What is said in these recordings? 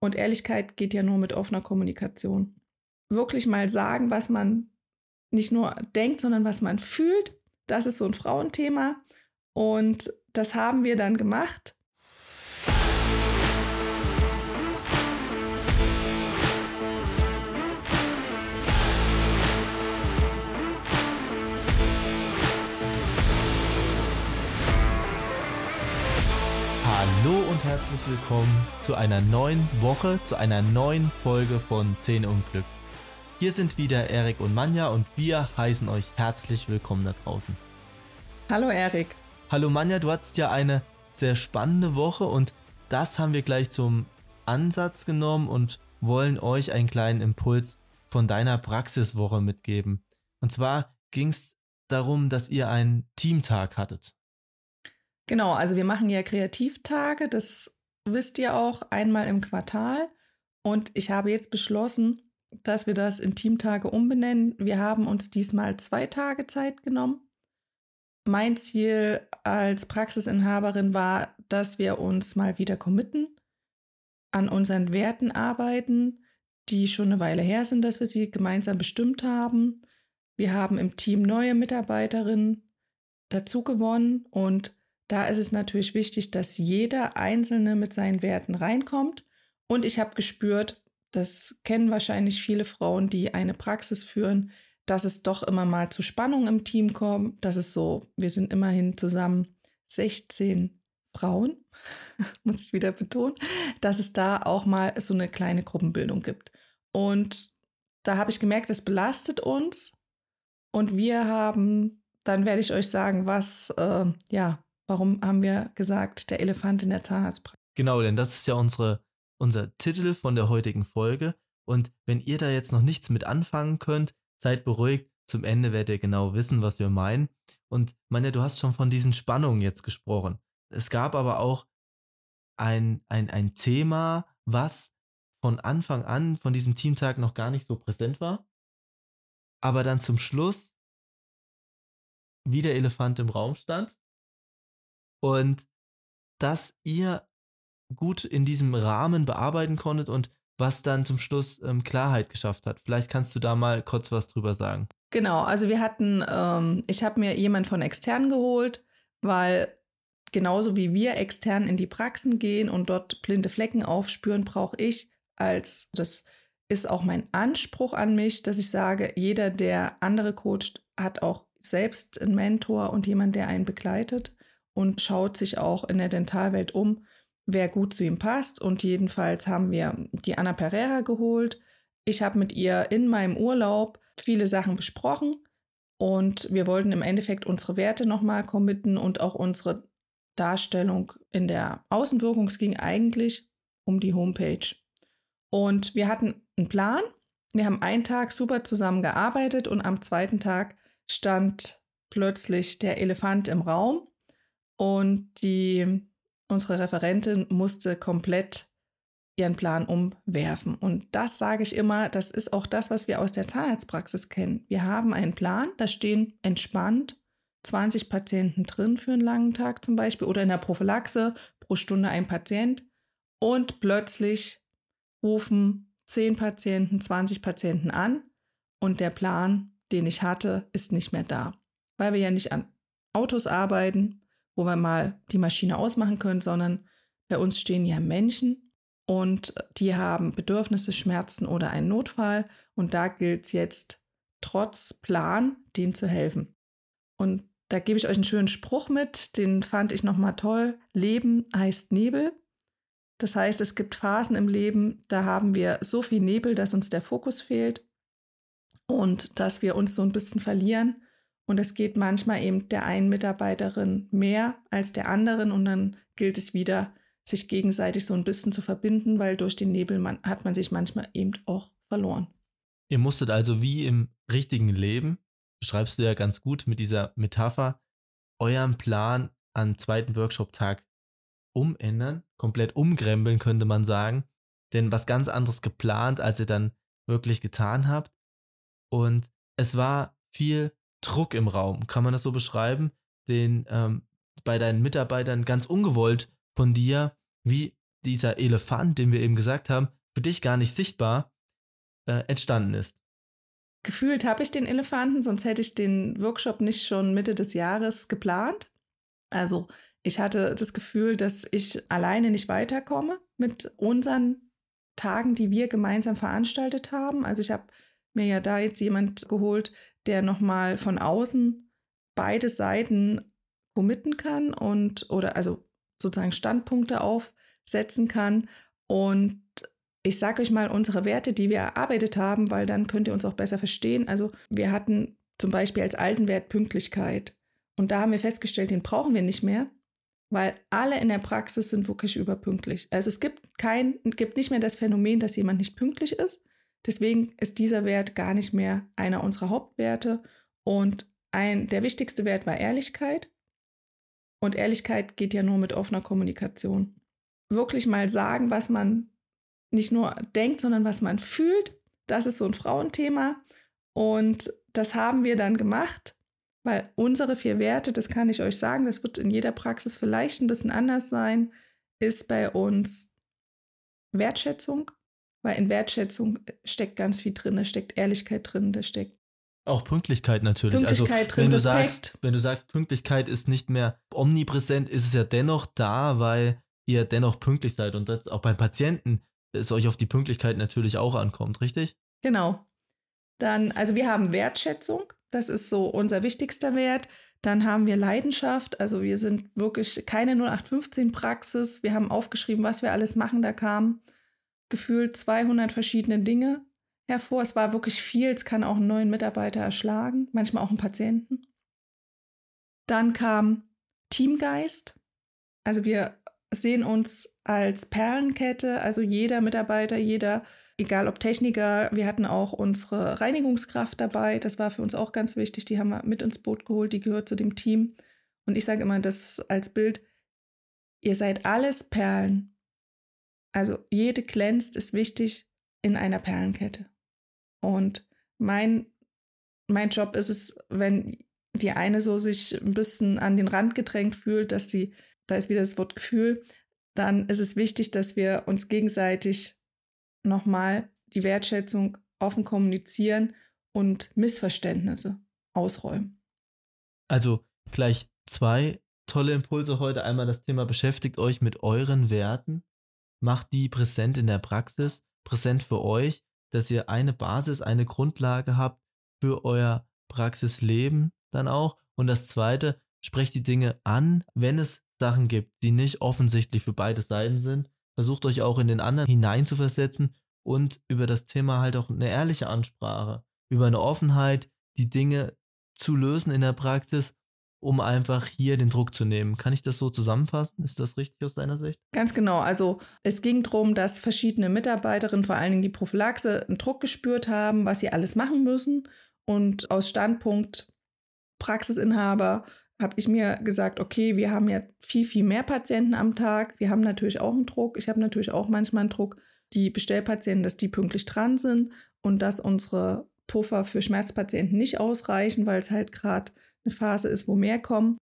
Und Ehrlichkeit geht ja nur mit offener Kommunikation. Wirklich mal sagen, was man nicht nur denkt, sondern was man fühlt. Das ist so ein Frauenthema. Und das haben wir dann gemacht. Hallo und herzlich willkommen zu einer neuen Woche, zu einer neuen Folge von 10 Unglück. Hier sind wieder Erik und Manja und wir heißen euch herzlich willkommen da draußen. Hallo Erik. Hallo Manja, du hattest ja eine sehr spannende Woche und das haben wir gleich zum Ansatz genommen und wollen euch einen kleinen Impuls von deiner Praxiswoche mitgeben. Und zwar ging es darum, dass ihr einen Teamtag hattet. Genau, also wir machen ja Kreativtage, das wisst ihr auch einmal im Quartal. Und ich habe jetzt beschlossen, dass wir das in Teamtage umbenennen. Wir haben uns diesmal zwei Tage Zeit genommen. Mein Ziel als Praxisinhaberin war, dass wir uns mal wieder committen, an unseren Werten arbeiten, die schon eine Weile her sind, dass wir sie gemeinsam bestimmt haben. Wir haben im Team neue Mitarbeiterinnen dazu gewonnen und da ist es natürlich wichtig, dass jeder Einzelne mit seinen Werten reinkommt. Und ich habe gespürt, das kennen wahrscheinlich viele Frauen, die eine Praxis führen, dass es doch immer mal zu Spannungen im Team kommt. Das ist so, wir sind immerhin zusammen 16 Frauen, muss ich wieder betonen, dass es da auch mal so eine kleine Gruppenbildung gibt. Und da habe ich gemerkt, es belastet uns. Und wir haben, dann werde ich euch sagen, was äh, ja Warum haben wir gesagt, der Elefant in der Zahnarztpraxis? Genau, denn das ist ja unsere, unser Titel von der heutigen Folge. Und wenn ihr da jetzt noch nichts mit anfangen könnt, seid beruhigt. Zum Ende werdet ihr genau wissen, was wir meinen. Und meine, du hast schon von diesen Spannungen jetzt gesprochen. Es gab aber auch ein, ein, ein Thema, was von Anfang an von diesem Teamtag noch gar nicht so präsent war. Aber dann zum Schluss wie der Elefant im Raum stand und dass ihr gut in diesem Rahmen bearbeiten konntet und was dann zum Schluss ähm, Klarheit geschafft hat. Vielleicht kannst du da mal kurz was drüber sagen. Genau, also wir hatten, ähm, ich habe mir jemand von extern geholt, weil genauso wie wir extern in die Praxen gehen und dort blinde Flecken aufspüren, brauche ich als, das ist auch mein Anspruch an mich, dass ich sage, jeder, der andere coacht, hat auch selbst einen Mentor und jemand, der einen begleitet und schaut sich auch in der Dentalwelt um, wer gut zu ihm passt. Und jedenfalls haben wir die Anna Pereira geholt. Ich habe mit ihr in meinem Urlaub viele Sachen besprochen und wir wollten im Endeffekt unsere Werte nochmal committen und auch unsere Darstellung in der Außenwirkung. Es ging eigentlich um die Homepage. Und wir hatten einen Plan. Wir haben einen Tag super zusammen gearbeitet und am zweiten Tag stand plötzlich der Elefant im Raum und die, unsere Referentin musste komplett ihren Plan umwerfen. Und das sage ich immer, das ist auch das, was wir aus der Zahnarztpraxis kennen. Wir haben einen Plan, da stehen entspannt 20 Patienten drin für einen langen Tag zum Beispiel oder in der Prophylaxe pro Stunde ein Patient und plötzlich rufen 10 Patienten, 20 Patienten an und der Plan, den ich hatte, ist nicht mehr da, weil wir ja nicht an Autos arbeiten, wo wir mal die Maschine ausmachen können, sondern bei uns stehen ja Menschen und die haben Bedürfnisse, Schmerzen oder einen Notfall. Und da gilt es jetzt trotz Plan, denen zu helfen. Und da gebe ich euch einen schönen Spruch mit, den fand ich nochmal toll. Leben heißt Nebel. Das heißt, es gibt Phasen im Leben, da haben wir so viel Nebel, dass uns der Fokus fehlt und dass wir uns so ein bisschen verlieren. Und es geht manchmal eben der einen Mitarbeiterin mehr als der anderen und dann gilt es wieder, sich gegenseitig so ein bisschen zu verbinden, weil durch den Nebel man, hat man sich manchmal eben auch verloren. Ihr musstet also wie im richtigen Leben, beschreibst du ja ganz gut mit dieser Metapher, euren Plan am zweiten Workshop-Tag umändern, komplett umkrempeln, könnte man sagen. Denn was ganz anderes geplant, als ihr dann wirklich getan habt. Und es war viel Druck im Raum, kann man das so beschreiben, den ähm, bei deinen Mitarbeitern ganz ungewollt von dir, wie dieser Elefant, den wir eben gesagt haben, für dich gar nicht sichtbar äh, entstanden ist. Gefühlt habe ich den Elefanten, sonst hätte ich den Workshop nicht schon Mitte des Jahres geplant. Also ich hatte das Gefühl, dass ich alleine nicht weiterkomme mit unseren Tagen, die wir gemeinsam veranstaltet haben. Also ich habe mir ja da jetzt jemand geholt, der nochmal von außen beide Seiten committen kann und oder also sozusagen Standpunkte aufsetzen kann. Und ich sage euch mal unsere Werte, die wir erarbeitet haben, weil dann könnt ihr uns auch besser verstehen. Also wir hatten zum Beispiel als alten Wert Pünktlichkeit. Und da haben wir festgestellt, den brauchen wir nicht mehr, weil alle in der Praxis sind wirklich überpünktlich. Also es gibt kein, gibt nicht mehr das Phänomen, dass jemand nicht pünktlich ist. Deswegen ist dieser Wert gar nicht mehr einer unserer Hauptwerte. Und ein, der wichtigste Wert war Ehrlichkeit. Und Ehrlichkeit geht ja nur mit offener Kommunikation. Wirklich mal sagen, was man nicht nur denkt, sondern was man fühlt. Das ist so ein Frauenthema. Und das haben wir dann gemacht, weil unsere vier Werte, das kann ich euch sagen, das wird in jeder Praxis vielleicht ein bisschen anders sein, ist bei uns Wertschätzung, weil in Wertschätzung steckt ganz viel drin, da steckt Ehrlichkeit drin, da steckt auch Pünktlichkeit natürlich. Also, Pünktlichkeit also, drin, wenn du sagst, wenn du sagst, Pünktlichkeit ist nicht mehr omnipräsent, ist es ja dennoch da, weil ihr dennoch pünktlich seid und das auch beim Patienten es euch auf die Pünktlichkeit natürlich auch ankommt, richtig? Genau. Dann, also wir haben Wertschätzung, das ist so unser wichtigster Wert. Dann haben wir Leidenschaft, also wir sind wirklich keine 0815 Praxis. Wir haben aufgeschrieben, was wir alles machen. Da kamen gefühlt 200 verschiedene Dinge hervor. Es war wirklich viel. Es kann auch einen neuen Mitarbeiter erschlagen, manchmal auch einen Patienten. Dann kam Teamgeist. Also wir sehen uns als Perlenkette, also jeder Mitarbeiter, jeder, egal ob Techniker, wir hatten auch unsere Reinigungskraft dabei, das war für uns auch ganz wichtig, die haben wir mit ins Boot geholt, die gehört zu dem Team. Und ich sage immer das als Bild, ihr seid alles Perlen. Also jede glänzt, ist wichtig in einer Perlenkette. Und mein, mein Job ist es, wenn die eine so sich ein bisschen an den Rand gedrängt fühlt, dass die da ist wieder das Wort Gefühl, dann ist es wichtig, dass wir uns gegenseitig nochmal die Wertschätzung offen kommunizieren und Missverständnisse ausräumen. Also gleich zwei tolle Impulse heute. Einmal das Thema beschäftigt euch mit euren Werten, macht die präsent in der Praxis, präsent für euch, dass ihr eine Basis, eine Grundlage habt für euer Praxisleben dann auch. Und das zweite, sprecht die Dinge an, wenn es Sachen gibt, die nicht offensichtlich für beide Seiten sind. Versucht euch auch in den anderen hineinzuversetzen und über das Thema halt auch eine ehrliche Ansprache, über eine Offenheit, die Dinge zu lösen in der Praxis, um einfach hier den Druck zu nehmen. Kann ich das so zusammenfassen? Ist das richtig aus deiner Sicht? Ganz genau. Also es ging darum, dass verschiedene Mitarbeiterinnen, vor allen Dingen die Prophylaxe, einen Druck gespürt haben, was sie alles machen müssen. Und aus Standpunkt Praxisinhaber habe ich mir gesagt, okay, wir haben ja viel, viel mehr Patienten am Tag. Wir haben natürlich auch einen Druck. Ich habe natürlich auch manchmal einen Druck, die Bestellpatienten, dass die pünktlich dran sind und dass unsere Puffer für Schmerzpatienten nicht ausreichen, weil es halt gerade eine Phase ist, wo mehr kommen.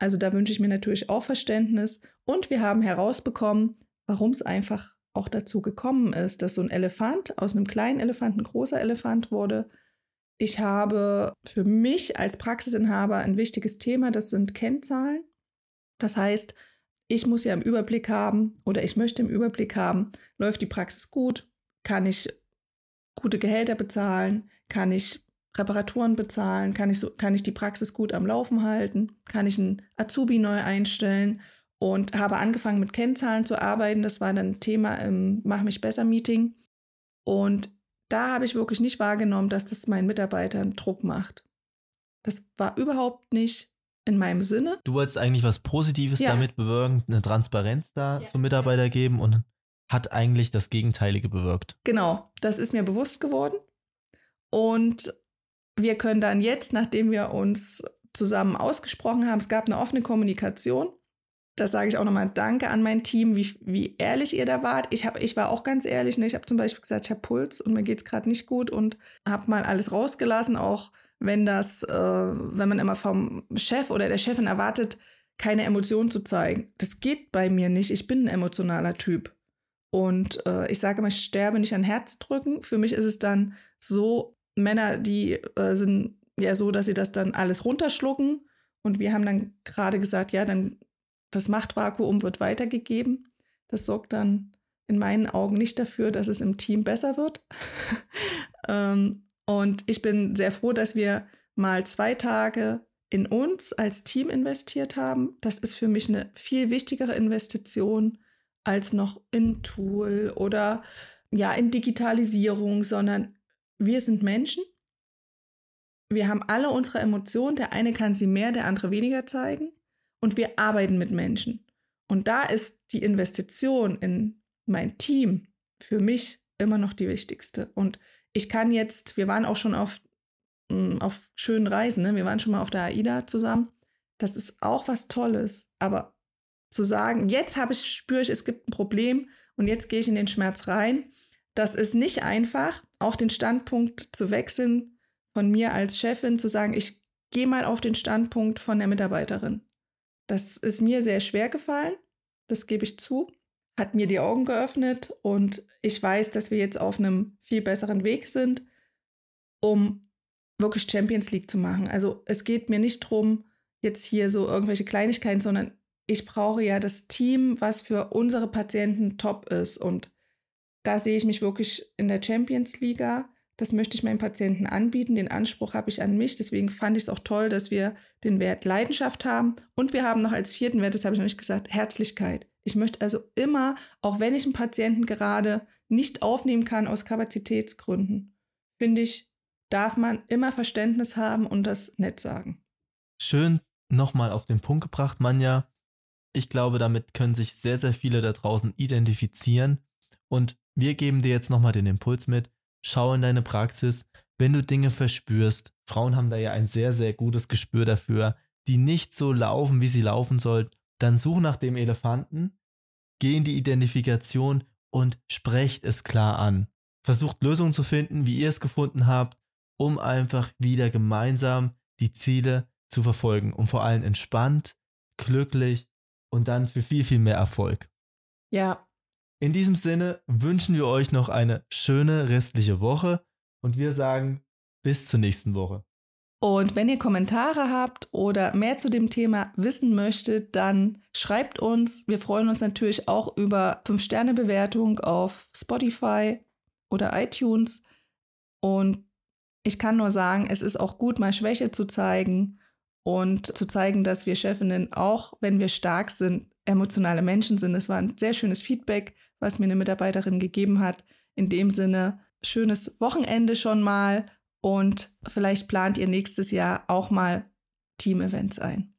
Also da wünsche ich mir natürlich auch Verständnis. Und wir haben herausbekommen, warum es einfach auch dazu gekommen ist, dass so ein Elefant aus einem kleinen Elefant ein großer Elefant wurde, ich habe für mich als Praxisinhaber ein wichtiges Thema, das sind Kennzahlen. Das heißt, ich muss ja im Überblick haben oder ich möchte im Überblick haben, läuft die Praxis gut, kann ich gute Gehälter bezahlen, kann ich Reparaturen bezahlen, kann ich, so, kann ich die Praxis gut am Laufen halten, kann ich einen Azubi neu einstellen und habe angefangen mit Kennzahlen zu arbeiten. Das war dann Thema im Mach mich besser Meeting. Und da habe ich wirklich nicht wahrgenommen, dass das meinen Mitarbeitern Druck macht. Das war überhaupt nicht in meinem Sinne. Du wolltest eigentlich was Positives ja. damit bewirken, eine Transparenz da ja. zum Mitarbeiter geben und hat eigentlich das Gegenteilige bewirkt. Genau, das ist mir bewusst geworden. Und wir können dann jetzt, nachdem wir uns zusammen ausgesprochen haben, es gab eine offene Kommunikation, das sage ich auch nochmal Danke an mein Team, wie, wie ehrlich ihr da wart. Ich, hab, ich war auch ganz ehrlich. Ne? Ich habe zum Beispiel gesagt, ich habe Puls und mir geht es gerade nicht gut und habe mal alles rausgelassen, auch wenn das, äh, wenn man immer vom Chef oder der Chefin erwartet, keine Emotionen zu zeigen. Das geht bei mir nicht. Ich bin ein emotionaler Typ. Und äh, ich sage immer, ich sterbe nicht an Herzdrücken. Für mich ist es dann so, Männer, die äh, sind ja so, dass sie das dann alles runterschlucken. Und wir haben dann gerade gesagt, ja, dann das Machtvakuum wird weitergegeben. Das sorgt dann in meinen Augen nicht dafür, dass es im Team besser wird. ähm, und ich bin sehr froh, dass wir mal zwei Tage in uns als Team investiert haben. Das ist für mich eine viel wichtigere Investition als noch in Tool oder ja in Digitalisierung, sondern wir sind Menschen. Wir haben alle unsere Emotionen. Der eine kann sie mehr, der andere weniger zeigen. Und wir arbeiten mit Menschen. Und da ist die Investition in mein Team für mich immer noch die wichtigste. Und ich kann jetzt, wir waren auch schon auf, mm, auf schönen Reisen, ne? wir waren schon mal auf der AIDA zusammen. Das ist auch was Tolles. Aber zu sagen, jetzt habe ich, spüre ich, es gibt ein Problem und jetzt gehe ich in den Schmerz rein, das ist nicht einfach, auch den Standpunkt zu wechseln von mir als Chefin, zu sagen, ich gehe mal auf den Standpunkt von der Mitarbeiterin. Das ist mir sehr schwer gefallen, das gebe ich zu hat mir die Augen geöffnet und ich weiß, dass wir jetzt auf einem viel besseren Weg sind, um wirklich Champions League zu machen. Also es geht mir nicht darum, jetzt hier so irgendwelche Kleinigkeiten, sondern ich brauche ja das Team, was für unsere Patienten top ist. Und da sehe ich mich wirklich in der Champions League. Das möchte ich meinen Patienten anbieten. Den Anspruch habe ich an mich. Deswegen fand ich es auch toll, dass wir den Wert Leidenschaft haben. Und wir haben noch als vierten Wert, das habe ich noch nicht gesagt, Herzlichkeit. Ich möchte also immer, auch wenn ich einen Patienten gerade nicht aufnehmen kann aus Kapazitätsgründen, finde ich, darf man immer Verständnis haben und das nett sagen. Schön nochmal auf den Punkt gebracht, Manja. Ich glaube, damit können sich sehr, sehr viele da draußen identifizieren. Und wir geben dir jetzt nochmal den Impuls mit. Schau in deine Praxis. Wenn du Dinge verspürst, Frauen haben da ja ein sehr, sehr gutes Gespür dafür, die nicht so laufen, wie sie laufen sollten, dann such nach dem Elefanten, geh in die Identifikation und sprecht es klar an. Versucht Lösungen zu finden, wie ihr es gefunden habt, um einfach wieder gemeinsam die Ziele zu verfolgen und vor allem entspannt, glücklich und dann für viel, viel mehr Erfolg. Ja. In diesem Sinne wünschen wir euch noch eine schöne restliche Woche und wir sagen bis zur nächsten Woche. Und wenn ihr Kommentare habt oder mehr zu dem Thema wissen möchtet, dann schreibt uns. Wir freuen uns natürlich auch über 5-Sterne-Bewertung auf Spotify oder iTunes. Und ich kann nur sagen, es ist auch gut, mal Schwäche zu zeigen und zu zeigen, dass wir Chefinnen, auch wenn wir stark sind, emotionale Menschen sind. Es war ein sehr schönes Feedback, was mir eine Mitarbeiterin gegeben hat. In dem Sinne, schönes Wochenende schon mal und vielleicht plant ihr nächstes Jahr auch mal Team-Events ein.